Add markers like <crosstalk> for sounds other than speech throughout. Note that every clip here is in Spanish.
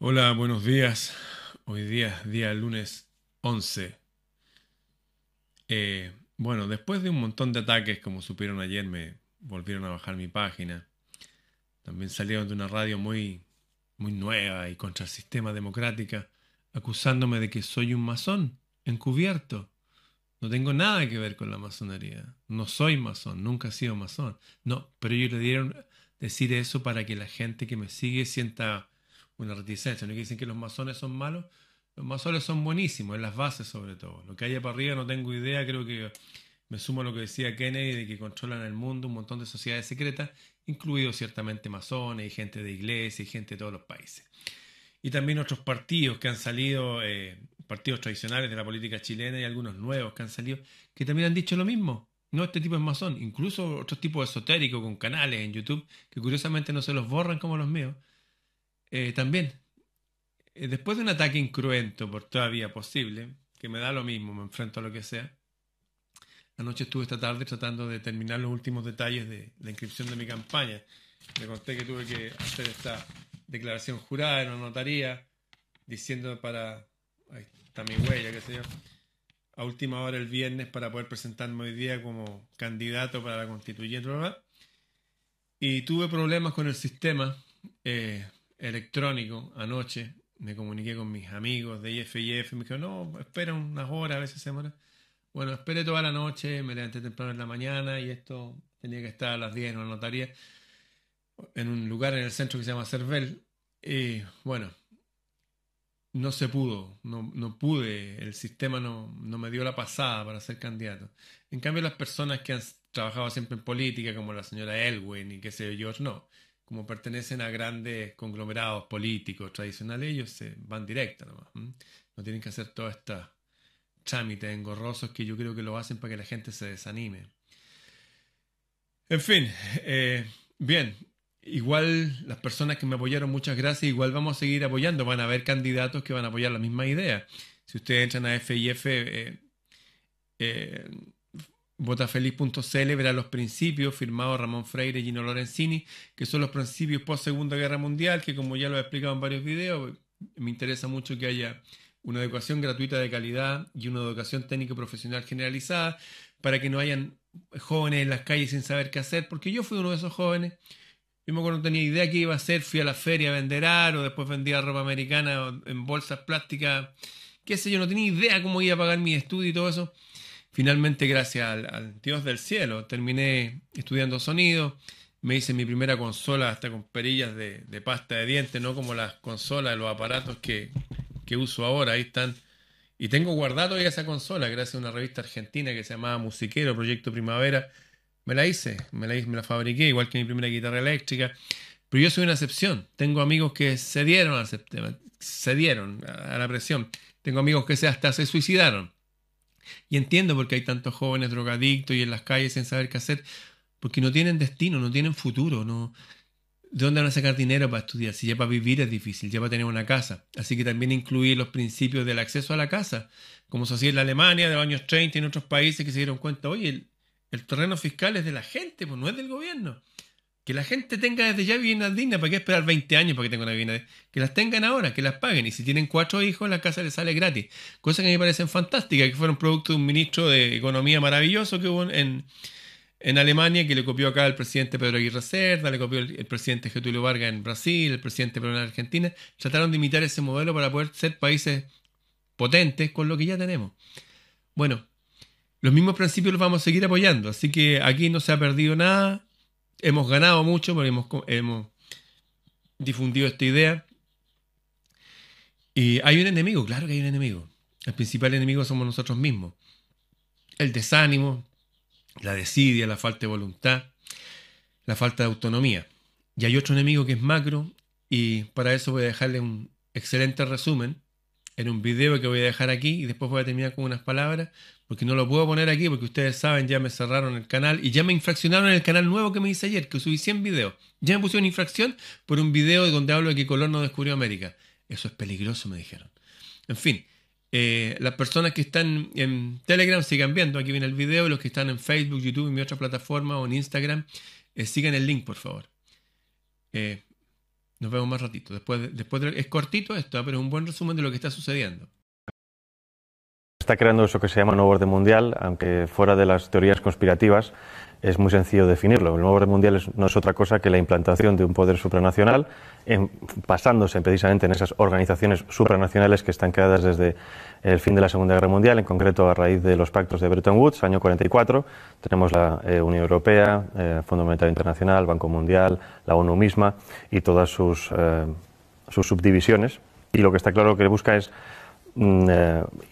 Hola, buenos días. Hoy día es día lunes 11. Eh, bueno, después de un montón de ataques, como supieron ayer, me volvieron a bajar mi página. También salieron de una radio muy, muy nueva y contra el sistema democrática, acusándome de que soy un masón, encubierto. No tengo nada que ver con la masonería. No soy masón, nunca he sido masón. No, pero ellos le dieron decir eso para que la gente que me sigue sienta una reticencia. No dicen que los masones son malos. Los masones son buenísimos, en las bases sobre todo. Lo que haya para arriba no tengo idea. Creo que me sumo a lo que decía Kennedy de que controlan el mundo un montón de sociedades secretas, incluidos ciertamente masones y gente de iglesia y gente de todos los países. Y también otros partidos que han salido, eh, partidos tradicionales de la política chilena y algunos nuevos que han salido, que también han dicho lo mismo. No, este tipo es masón. Incluso otros tipos esotéricos con canales en YouTube que curiosamente no se los borran como los míos eh, también, eh, después de un ataque incruento por toda vía posible, que me da lo mismo, me enfrento a lo que sea, anoche estuve esta tarde tratando de terminar los últimos detalles de la inscripción de mi campaña. Le conté que tuve que hacer esta declaración jurada en una notaría diciendo para... Ahí está mi huella, qué sé yo. A última hora el viernes para poder presentarme hoy día como candidato para la constituyente. Y tuve problemas con el sistema. Eh, electrónico anoche. Me comuniqué con mis amigos de IFIF. Me dijeron, no, espera unas horas, a veces se demora. Bueno, esperé toda la noche, me levanté temprano en la mañana y esto tenía que estar a las 10 en una notaría en un lugar en el centro que se llama Cervel. Y bueno, no se pudo, no, no pude, el sistema no, no, me dio la pasada para ser candidato. En cambio, las personas que han trabajado siempre en política, como la señora Elwin y qué sé yo, no como pertenecen a grandes conglomerados políticos tradicionales, ellos se van directo nomás. No tienen que hacer todos estos trámites engorrosos que yo creo que lo hacen para que la gente se desanime. En fin, eh, bien, igual las personas que me apoyaron, muchas gracias, igual vamos a seguir apoyando, van a haber candidatos que van a apoyar la misma idea. Si ustedes entran a FIF, eh, eh, Botafeliz.cl verá los principios firmados Ramón Freire y Gino Lorenzini, que son los principios post Segunda Guerra Mundial, que como ya lo he explicado en varios videos, me interesa mucho que haya una educación gratuita de calidad y una educación técnico profesional generalizada para que no hayan jóvenes en las calles sin saber qué hacer, porque yo fui uno de esos jóvenes. Yo me no tenía idea qué iba a hacer, fui a la feria a vender aro, después vendía ropa americana en bolsas plásticas, qué sé yo, no tenía idea cómo iba a pagar mi estudio y todo eso Finalmente, gracias al, Dios del cielo, terminé estudiando sonido. Me hice mi primera consola hasta con perillas de, pasta de dientes, no como las consolas los aparatos que, uso ahora. Ahí están. Y tengo guardado ya esa consola gracias a una revista argentina que se llamaba Musiquero, Proyecto Primavera. Me la hice, me la, hice, me la fabriqué, igual que mi primera guitarra eléctrica. Pero yo soy una excepción. Tengo amigos que cedieron al a la presión. Tengo amigos que hasta se suicidaron. Y entiendo por qué hay tantos jóvenes drogadictos y en las calles sin saber qué hacer, porque no tienen destino, no tienen futuro, no. ¿De dónde van a sacar dinero para estudiar? Si ya para vivir es difícil, ya para tener una casa. Así que también incluir los principios del acceso a la casa, como se hacía en la Alemania de los años 30 y en otros países que se dieron cuenta, oye, el, el terreno fiscal es de la gente, pues no es del gobierno. Que la gente tenga desde ya viviendas dignas, ¿para qué esperar 20 años para que tenga una vivienda? Que las tengan ahora, que las paguen. Y si tienen cuatro hijos, la casa les sale gratis. Cosas que me parecen fantásticas, que fueron producto de un ministro de Economía maravilloso que hubo en, en Alemania, que le copió acá el presidente Pedro Aguirre Cerda, le copió el, presidente Getulio Vargas en Brasil, el presidente Perón en Argentina. Trataron de imitar ese modelo para poder ser países potentes con lo que ya tenemos. Bueno, los mismos principios los vamos a seguir apoyando, así que aquí no se ha perdido nada hemos ganado mucho porque hemos, difundido esta idea. Y hay un enemigo, claro que hay un enemigo. El principal enemigo somos nosotros mismos. El desánimo, la desidia, la falta de voluntad, la falta de autonomía. Y hay otro enemigo que es macro y para eso voy a dejarle un excelente resumen en un video que voy a dejar aquí y después voy a terminar con unas palabras, porque no lo puedo poner aquí porque ustedes saben, ya me cerraron el canal y ya me infraccionaron el canal nuevo que me hice ayer, que subí 100 videos. Ya me pusieron infracción por un video donde hablo de que Colón no descubrió América. Eso es peligroso, me dijeron. En fin, eh, las personas que están en Telegram sigan viendo, aquí viene el video, y los que están en Facebook, YouTube y mi otra plataforma o en Instagram, eh, sigan el link, por favor. Eh, Nos vemos más ratito. Después, después es cortito esto, pero es un buen resumen de lo que está sucediendo. Está creando eso que se llama nuevo orden mundial, aunque fuera de las teorías conspirativas, es muy sencillo definirlo. El nuevo orden mundial no es otra cosa que la implantación de un poder supranacional, basándose precisamente en esas organizaciones supranacionales que están creadas desde el fin de la Segunda Guerra Mundial, en concreto a raíz de los pactos de Bretton Woods, año 44. Tenemos la eh, Unión Europea, eh, Fondo Monetario Internacional, Banco Mundial, la ONU misma y todas sus, eh, sus subdivisiones. Y lo que está claro que busca es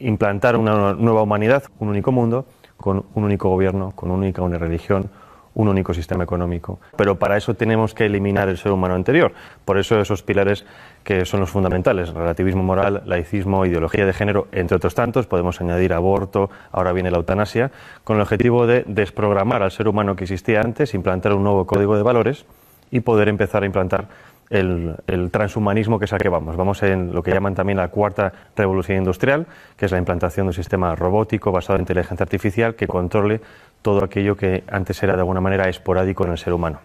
implantar una nueva humanidad, un único mundo, con un único gobierno, con una única una religión, un único sistema económico. Pero para eso tenemos que eliminar el ser humano anterior. Por eso esos pilares que son los fundamentales, relativismo moral, laicismo, ideología de género, entre otros tantos, podemos añadir aborto, ahora viene la eutanasia, con el objetivo de desprogramar al ser humano que existía antes, implantar un nuevo código de valores y poder empezar a implantar el, transhumanismo que es a que vamos. Vamos en lo que llaman también la cuarta revolución industrial, que es la implantación de un sistema robótico basado en inteligencia artificial que controle todo aquello que antes era de alguna manera esporádico en el ser humano.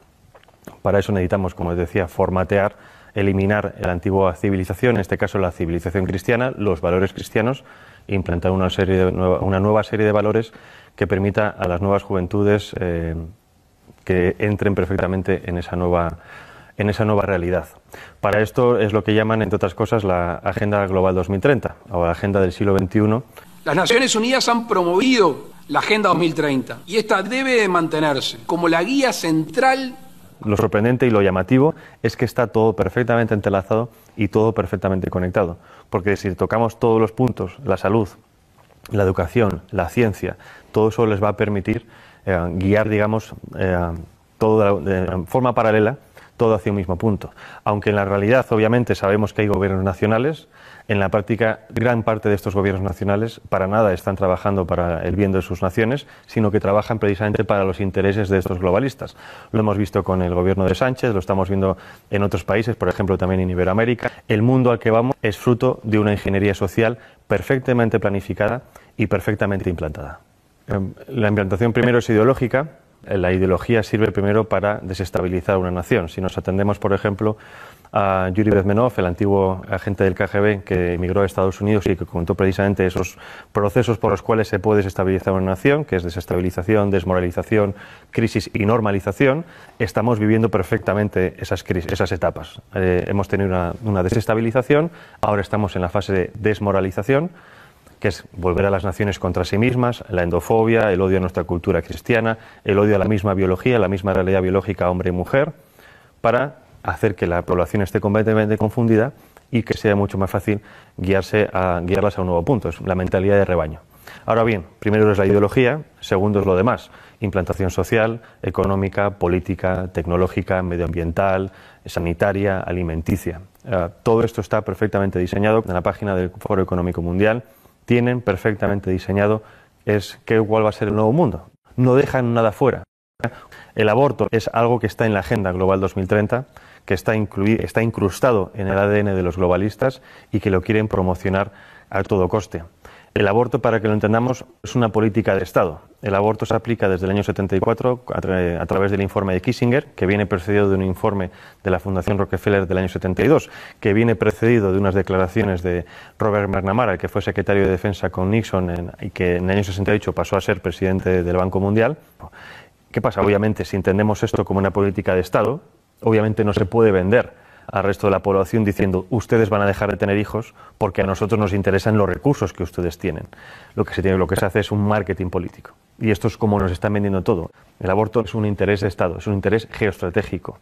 Para eso necesitamos, como les decía, formatear, eliminar la antigua civilización, en este caso la civilización cristiana, los valores cristianos, implantar una, serie de, una nueva serie de valores que permita a las nuevas juventudes eh, que entren perfectamente en esa nueva en esa nueva realidad. Para esto es lo que llaman, entre otras cosas, la Agenda Global 2030 o la Agenda del siglo XXI. Las Naciones Unidas han promovido la Agenda 2030 y esta debe mantenerse como la guía central. Lo sorprendente y lo llamativo es que está todo perfectamente entrelazado y todo perfectamente conectado. Porque si tocamos todos los puntos, la salud, la educación, la ciencia, todo eso les va a permitir eh, guiar, digamos, eh, todo de forma paralela todo hacia un mismo punto. Aunque en la realidad, obviamente, sabemos que hay gobiernos nacionales, en la práctica, gran parte de estos gobiernos nacionales para nada están trabajando para el bien de sus naciones, sino que trabajan precisamente para los intereses de estos globalistas. Lo hemos visto con el gobierno de Sánchez, lo estamos viendo en otros países, por ejemplo, también en Iberoamérica. El mundo al que vamos es fruto de una ingeniería social perfectamente planificada y perfectamente implantada. Em, la implantación primero es ideológica, la ideología sirve primero para desestabilizar una nación. Si nos atendemos, por ejemplo, a Yuri Bezmenov, el antiguo agente del KGB que emigró a Estados Unidos y que contó precisamente esos procesos por los cuales se puede desestabilizar una nación, que es desestabilización, desmoralización, crisis y normalización, estamos viviendo perfectamente esas, crisis, esas etapas. Eh, hemos tenido una, una desestabilización, ahora estamos en la fase de desmoralización, que es volver a las naciones contra sí mismas, la endofobia, el odio a nuestra cultura cristiana, el odio a la misma biología, la misma realidad biológica hombre y mujer, para hacer que la población esté completamente confundida y que sea mucho más fácil guiarse a, guiarlas a un nuevo punto, es la mentalidad de rebaño. Ahora bien, primero es la ideología, segundo es lo demás, implantación social, económica, política, tecnológica, medioambiental, sanitaria, alimenticia. Eh, todo esto está perfectamente diseñado en la página del Foro Económico Mundial tienen perfectamente diseñado es qué cuál va a ser el nuevo mundo. No dejan nada fuera. El aborto es algo que está en la Agenda Global 2030, que está, está incrustado en el ADN de los globalistas y que lo quieren promocionar a todo coste. El aborto, para que lo entendamos, es una política de Estado. El aborto se aplica desde el año 74 a, través del informe de Kissinger, que viene precedido de un informe de la Fundación Rockefeller del año 72, que viene precedido de unas declaraciones de Robert McNamara, que fue secretario de Defensa con Nixon y que en el año 68 pasó a ser presidente del Banco Mundial. ¿Qué pasa? Obviamente, si entendemos esto como una política de Estado, obviamente no se puede vender al resto de la población diciendo ustedes van a dejar de tener hijos porque a nosotros nos interesan los recursos que ustedes tienen. Lo que se, tiene, lo que se hace es un marketing político. Y esto es como nos están vendiendo todo. El aborto es un interés de Estado, es un interés geoestratégico.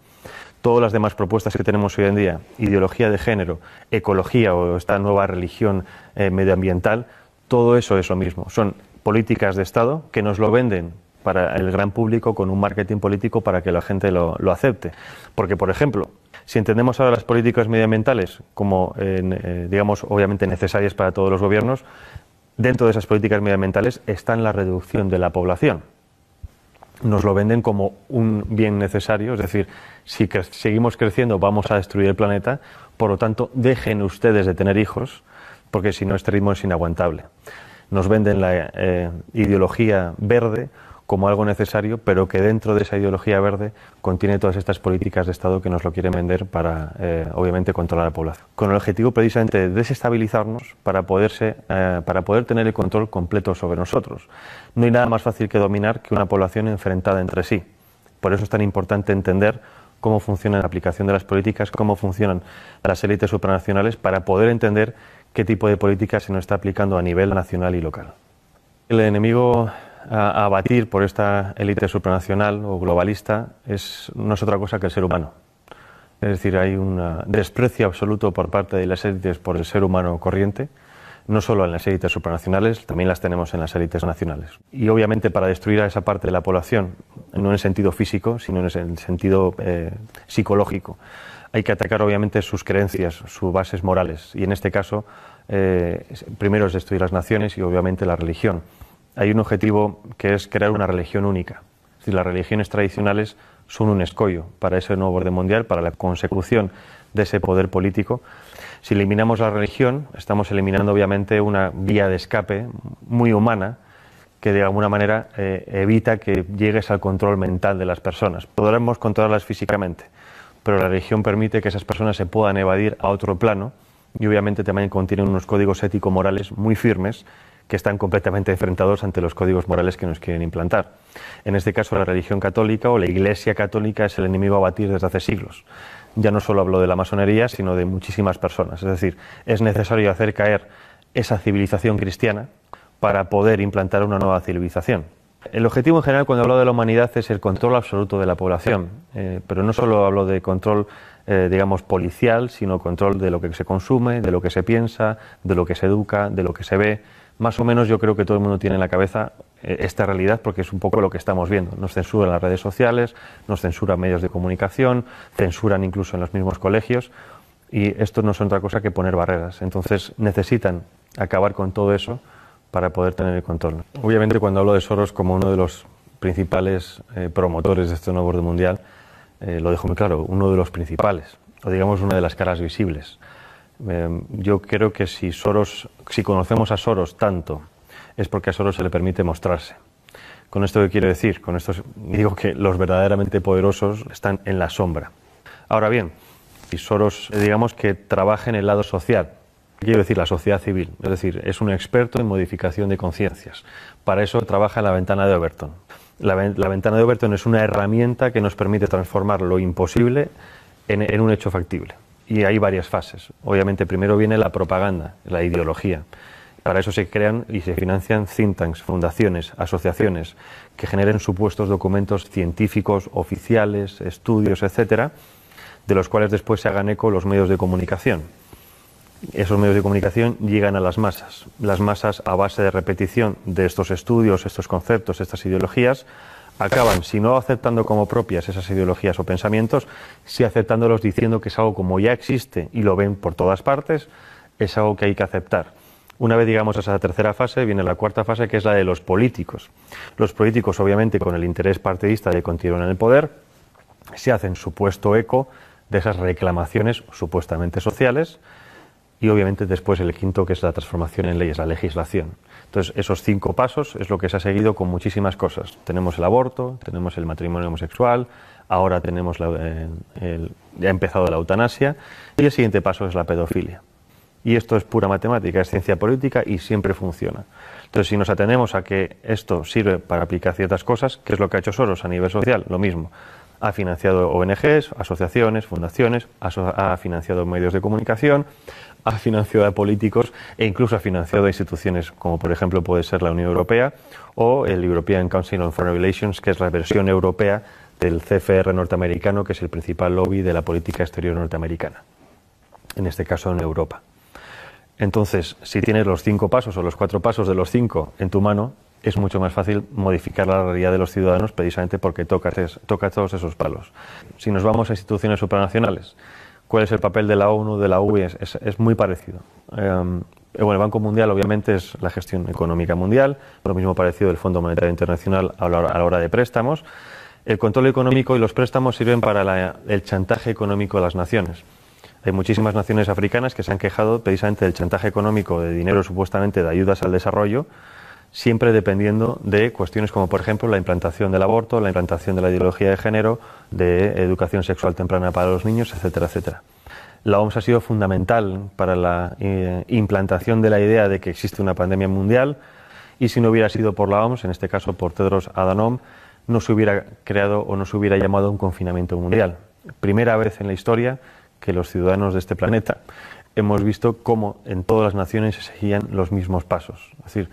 Todas las demás propuestas que tenemos hoy en día, ideología de género, ecología o esta nueva religión eh, medioambiental, todo eso es lo mismo. Son políticas de Estado que nos lo venden para el gran público con un marketing político para que la gente lo, acepte. Porque, por ejemplo, si entendemos ahora las políticas medioambientales como, eh, digamos, obviamente necesarias para todos los gobiernos, dentro de esas políticas medioambientales está la reducción de la población. Nos lo venden como un bien necesario, es decir, si seguimos creciendo vamos a destruir el planeta, por lo tanto, dejen ustedes de tener hijos, porque si no, este ritmo es inaguantable. Nos venden la eh, ideología verde como algo necesario, pero que dentro de esa ideología verde contiene todas estas políticas de Estado que nos lo quieren vender para, eh, obviamente, controlar a la población. Con el objetivo precisamente de desestabilizarnos para, poderse, eh, para poder tener el control completo sobre nosotros. No hay nada más fácil que dominar que una población enfrentada entre sí. Por eso es tan importante entender cómo funciona la aplicación de las políticas, cómo funcionan las élites supranacionales, para poder entender qué tipo de política se nos está aplicando a nivel nacional y local. El enemigo a, abatir por esta élite supranacional o globalista es, no es otra cosa que el ser humano. Es decir, hay un desprecio absoluto por parte de las élites por el ser humano corriente, no solo en las élites supranacionales, también las tenemos en las élites nacionales. Y obviamente para destruir a esa parte de la población, no en el sentido físico, sino en el sentido eh, psicológico, hay que atacar obviamente sus creencias, sus bases morales. Y en este caso, eh, primero es destruir las naciones y obviamente la religión hay un objetivo que es crear una religión única. Es decir, las religiones tradicionales son un escollo para ese nuevo orden mundial, para la consecución de ese poder político. Si eliminamos la religión, estamos eliminando obviamente una vía de escape muy humana que de alguna manera eh, evita que llegues al control mental de las personas. Podremos controlarlas físicamente, pero la religión permite que esas personas se puedan evadir a otro plano y obviamente también contiene unos códigos ético-morales muy firmes que están completamente enfrentados ante los códigos morales que nos quieren implantar. En este caso, la religión católica o la Iglesia católica es el enemigo a batir desde hace siglos. Ya no solo hablo de la masonería, sino de muchísimas personas. Es decir, es necesario hacer caer esa civilización cristiana para poder implantar una nueva civilización. El objetivo en general cuando hablo de la humanidad es el control absoluto de la población, eh, pero no solo hablo de control, eh, digamos, policial, sino control de lo que se consume, de lo que se piensa, de lo que se educa, de lo que se ve, más o menos yo creo que todo el mundo tiene en la cabeza eh, esta realidad porque es un poco lo que estamos viendo. Nos censuran las redes sociales, nos censuran medios de comunicación, censuran incluso en los mismos colegios y esto no es otra cosa que poner barreras. Entonces necesitan acabar con todo eso para poder tener el control. Obviamente cuando hablo de Soros como uno de los principales eh, promotores de este nuevo orden mundial, eh, lo dejo muy claro, uno de los principales, o digamos una de las caras visibles. Em, yo creo que si Soros, si conocemos a Soros tanto, es porque a Soros se le permite mostrarse. Con esto qué quiero decir, con esto <laughs> digo que los verdaderamente poderosos están en la sombra. Ahora bien, si Soros, digamos que trabaja en el lado social, quiero decir la sociedad civil, es decir, es un experto en modificación de conciencias. Para eso trabaja en la ventana de Overton. La, ventana de Overton es una herramienta que nos permite transformar lo imposible en un hecho factible y hay varias fases. Obviamente primero viene la propaganda, la ideología. Para eso se crean y se financian think tanks, fundaciones, asociaciones que generen supuestos documentos científicos, oficiales, estudios, etcétera, de los cuales después se hagan eco los medios de comunicación. Esos medios de comunicación llegan a las masas. Las masas, a base de repetición de estos estudios, estos conceptos, estas ideologías, acaban, si no aceptando como propias esas ideologías o pensamientos, si aceptándolos diciendo que es algo como ya existe y lo ven por todas partes, es algo que hay que aceptar. Una vez llegamos a esa tercera fase, viene la cuarta fase, que es la de los políticos. Los políticos, obviamente, con el interés partidista de continuar en el poder, se hacen supuesto eco de esas reclamaciones supuestamente sociales y, obviamente, después el quinto, que es la transformación en leyes, la legislación. Entonces, esos cinco pasos es lo que se ha seguido con muchísimas cosas. Tenemos el aborto, tenemos el matrimonio homosexual, ahora tenemos la, el, ya ha empezado la eutanasia y el siguiente paso es la pedofilia. Y esto es pura matemática, es ciencia política y siempre funciona. Entonces, si nos atenemos a que esto sirve para aplicar ciertas cosas, ¿qué es lo que ha hecho Soros a nivel social? Lo mismo. Ha financiado ONGs, asociaciones, fundaciones, ha financiado medios de comunicación, ha financiado a políticos e incluso ha financiado a instituciones como por ejemplo puede ser la Unión Europea o el European Council on Foreign Relations, que es la versión europea del CFR norteamericano, que es el principal lobby de la política exterior norteamericana, en este caso en Europa. Entonces, si tienes los cinco pasos o los cuatro pasos de los cinco en tu mano, es mucho más fácil modificar la realidad de los ciudadanos precisamente porque tocas todos esos palos. Si nos vamos a instituciones supranacionales, cuál es el papel de la ONU, de la UI, es, muy parecido. Em, bueno, el Banco Mundial obviamente es la gestión económica mundial, lo mismo parecido del Fondo Monetario Internacional a la, hora de préstamos. El control económico y los préstamos sirven para el chantaje económico de las naciones. Hay muchísimas naciones africanas que se han quejado precisamente del chantaje económico de dinero supuestamente de ayudas al desarrollo siempre dependiendo de cuestiones como, por ejemplo, la implantación del aborto, la implantación de la ideología de género, de educación sexual temprana para los niños, etcétera, etcétera. La OMS ha sido fundamental para la eh, implantación de la idea de que existe una pandemia mundial y si no hubiera sido por la OMS, en este caso por Tedros Adhanom, no se hubiera creado o no se hubiera llamado un confinamiento mundial. Primera vez en la historia que los ciudadanos de este planeta hemos visto cómo en todas las naciones se seguían los mismos pasos. Es decir,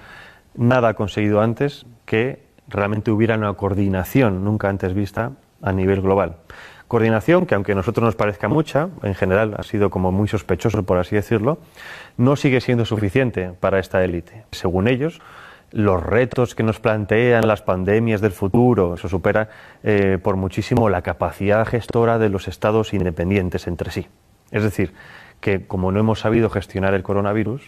nada ha conseguido antes que realmente hubiera una coordinación nunca antes vista a nivel global. Coordinación que, aunque a nosotros nos parezca mucha, en general ha sido como muy sospechoso, por así decirlo, no sigue siendo suficiente para esta élite. Según ellos, los retos que nos plantean las pandemias del futuro, eso supera eh, por muchísimo la capacidad gestora de los estados independientes entre sí. Es decir, que como no hemos sabido gestionar el coronavirus,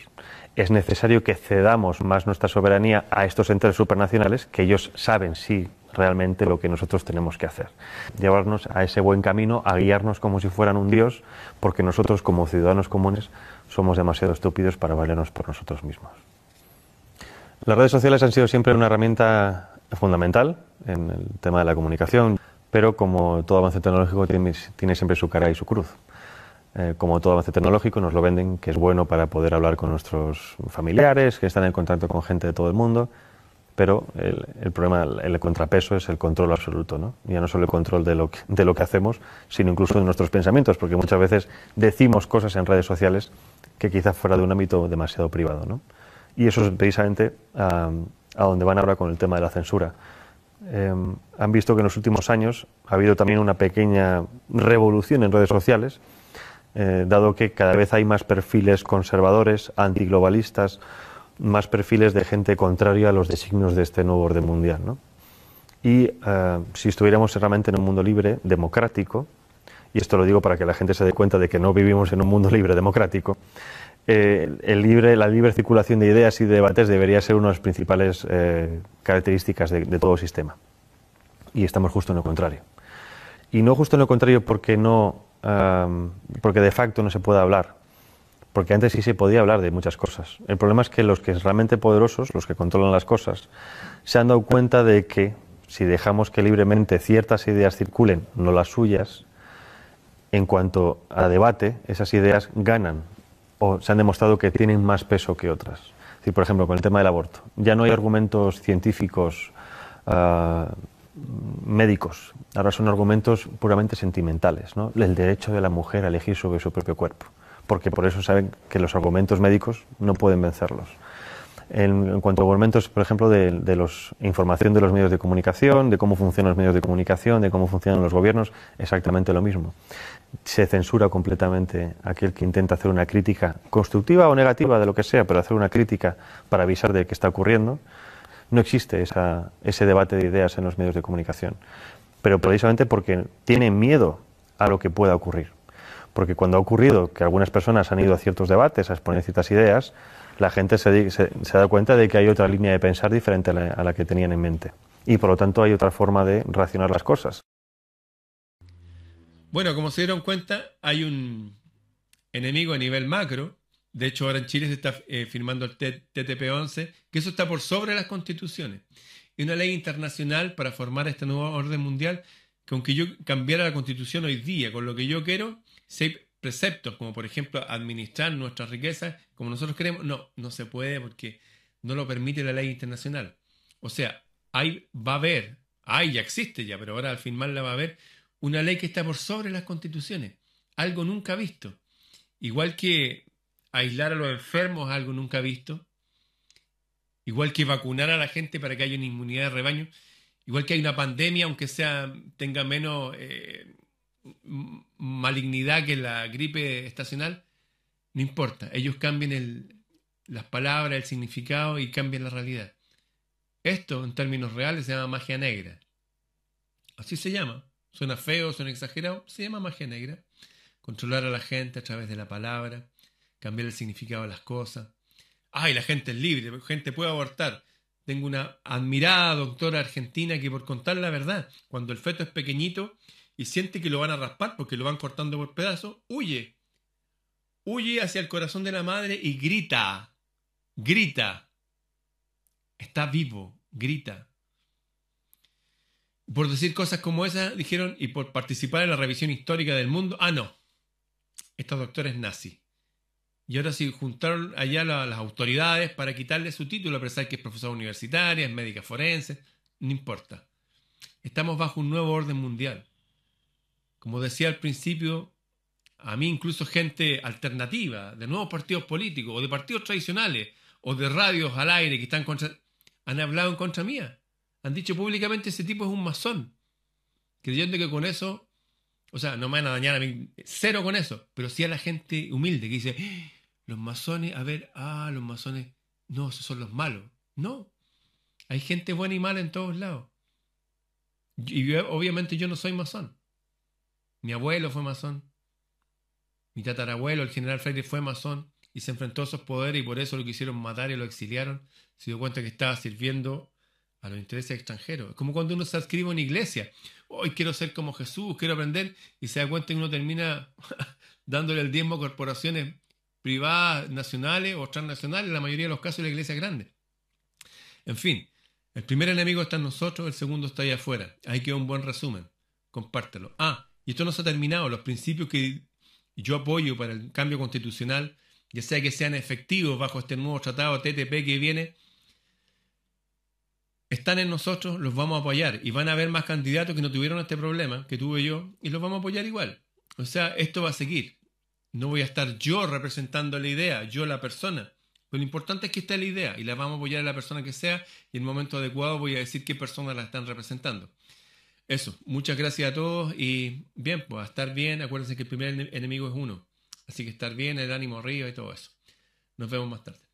es necesario que cedamos más nuestra soberanía a estos entes supranacionales que ellos saben sí realmente lo que nosotros tenemos que hacer. Llevarnos a ese buen camino, a guiarnos como si fueran un Dios, porque nosotros como ciudadanos comunes somos demasiado estúpidos para valernos por nosotros mismos. Las redes sociales han sido siempre una herramienta fundamental en el tema de la comunicación, pero como todo avance tecnológico tiene, siempre su cara y su cruz. Eh, como todo avance tecnológico nos lo venden que es bueno para poder hablar con nuestros familiares, que están en contacto con gente de todo el mundo, pero el, problema, el, contrapeso es el control absoluto, ¿no? Ya no solo el control de lo, que, de lo que hacemos, sino incluso de nuestros pensamientos, porque muchas veces decimos cosas en redes sociales que quizás fuera de un ámbito demasiado privado, ¿no? Y eso es precisamente a, donde van ahora con el tema de la censura. Em, han visto que en los últimos años ha habido también una pequeña revolución en redes sociales, eh, dado que cada vez hay más perfiles conservadores, antiglobalistas, más perfiles de gente contraria a los designios de este nuevo orden mundial. Y eh, si estuviéramos realmente en un mundo libre, democrático, y esto lo digo para que la gente se dé cuenta de que no vivimos en un mundo libre democrático, eh, la libre circulación de ideas y de debates debería ser una de las principales características de, todo sistema. Y estamos justo en lo contrario. Y no justo en lo contrario porque, no, porque de facto no se puede hablar, porque antes sí se podía hablar de muchas cosas. El problema es que los que son realmente poderosos, los que controlan las cosas, se han dado cuenta de que si dejamos que libremente ciertas ideas circulen, no las suyas, en cuanto a debate, esas ideas ganan o se han demostrado que tienen más peso que otras. Es por ejemplo, con el tema del aborto, ya no hay argumentos científicos uh, médicos, ahora son argumentos puramente sentimentales, ¿no? el derecho de la mujer a elegir sobre su propio cuerpo porque por eso saben que los argumentos médicos no pueden vencerlos. En, cuanto a argumentos, por ejemplo, de, de información de los medios de comunicación, de cómo funcionan los medios de comunicación, de cómo funcionan los gobiernos, exactamente lo mismo. Se censura completamente aquel que intenta hacer una crítica constructiva o negativa de lo que sea, pero hacer una crítica para avisar de qué está ocurriendo. No existe esa, ese debate de ideas en los medios de comunicación, pero precisamente porque tienen miedo a lo que pueda ocurrir porque cuando ha ocurrido que algunas personas han ido a ciertos debates a exponer ciertas ideas, la gente se, da cuenta de que hay otra línea de pensar diferente a la, a la que tenían en mente. Y por lo tanto hay otra forma de racionar las cosas. Bueno, como se dieron cuenta, hay un enemigo a nivel macro. De hecho, ahora en Chile se está eh, firmando el TTP-11, que eso está por sobre las constituciones. Y una ley internacional para formar este nuevo orden mundial, que aunque yo cambiara la constitución hoy día con lo que yo quiero, seis preceptos, como por ejemplo administrar nuestras riquezas como nosotros queremos, no, no se puede porque no lo permite la ley internacional. O sea, hay, va a haber, hay, ya existe ya, pero ahora al firmarla va a haber una ley que está por sobre las constituciones, algo nunca visto. Igual que aislar a los enfermos, algo nunca visto. Igual que vacunar a la gente para que haya una inmunidad de rebaño. Igual que hay una pandemia, aunque sea tenga menos eh, malignidad que la gripe estacional, no importa, ellos cambian las palabras, el significado y cambian la realidad. Esto, en términos reales, se llama magia negra. Así se llama. Suena feo, suena exagerado, se llama magia negra. Controlar a la gente a través de la palabra, cambiar el significado de las cosas. Ay, la gente es libre, la gente puede abortar. Tengo una admirada doctora argentina que por contar la verdad, cuando el feto es pequeñito, y siente que lo van a raspar porque lo van cortando por pedazos, huye. Huye hacia el corazón de la madre y grita. Grita. está vivo, grita. Por decir cosas como esas, dijeron, y por participar en la revisión histórica del mundo, ah, no, estos doctores nazis. Y ahora sí juntaron allá las autoridades para quitarle su título, a pesar que es profesor universitaria, es médica forense, no importa. Estamos bajo un nuevo orden mundial. Como decía al principio, a mí incluso gente alternativa, de nuevos partidos políticos, o de partidos tradicionales, o de radios al aire que están contra... han hablado en contra mía. Han dicho públicamente ese tipo es un masón. Creyendo que con eso, o sea, no me van a dañar a mí, cero con eso, pero sí a la gente humilde que dice, los masones, a ver, ah, los masones, no, esos son los malos. No, hay gente buena y mala en todos lados. Y obviamente yo no soy masón. Mi abuelo fue masón. Mi tatarabuelo, el general Freire, fue masón y se enfrentó a esos poderes y por eso lo quisieron matar y lo exiliaron. Se dio cuenta que estaba sirviendo a los intereses extranjeros. Es como cuando uno se adscribe a una iglesia. Hoy quiero ser como Jesús, quiero aprender y se da cuenta que uno termina <laughs> dándole el diezmo a corporaciones privadas, nacionales o transnacionales, en la mayoría de los casos la iglesia grande. En fin, el primer enemigo está en nosotros, el segundo está ahí afuera. Ahí queda un buen resumen. Compártelo. Ah, y esto no se ha terminado. Los principios que yo apoyo para el cambio constitucional, ya sea que sean efectivos bajo este nuevo tratado TTP que viene, están en nosotros, los vamos a apoyar. Y van a haber más candidatos que no tuvieron este problema que tuve yo, y los vamos a apoyar igual. O sea, esto va a seguir. No voy a estar yo representando la idea, yo la persona. Pero lo importante es que esté la idea y la vamos a apoyar a la persona que sea y en el momento adecuado voy a decir qué personas la están representando. Eso, muchas gracias a todos y bien, pues a estar bien, acuérdense que el primer enemigo es uno. Así que estar bien, el ánimo arriba y todo eso. Nos vemos más tarde.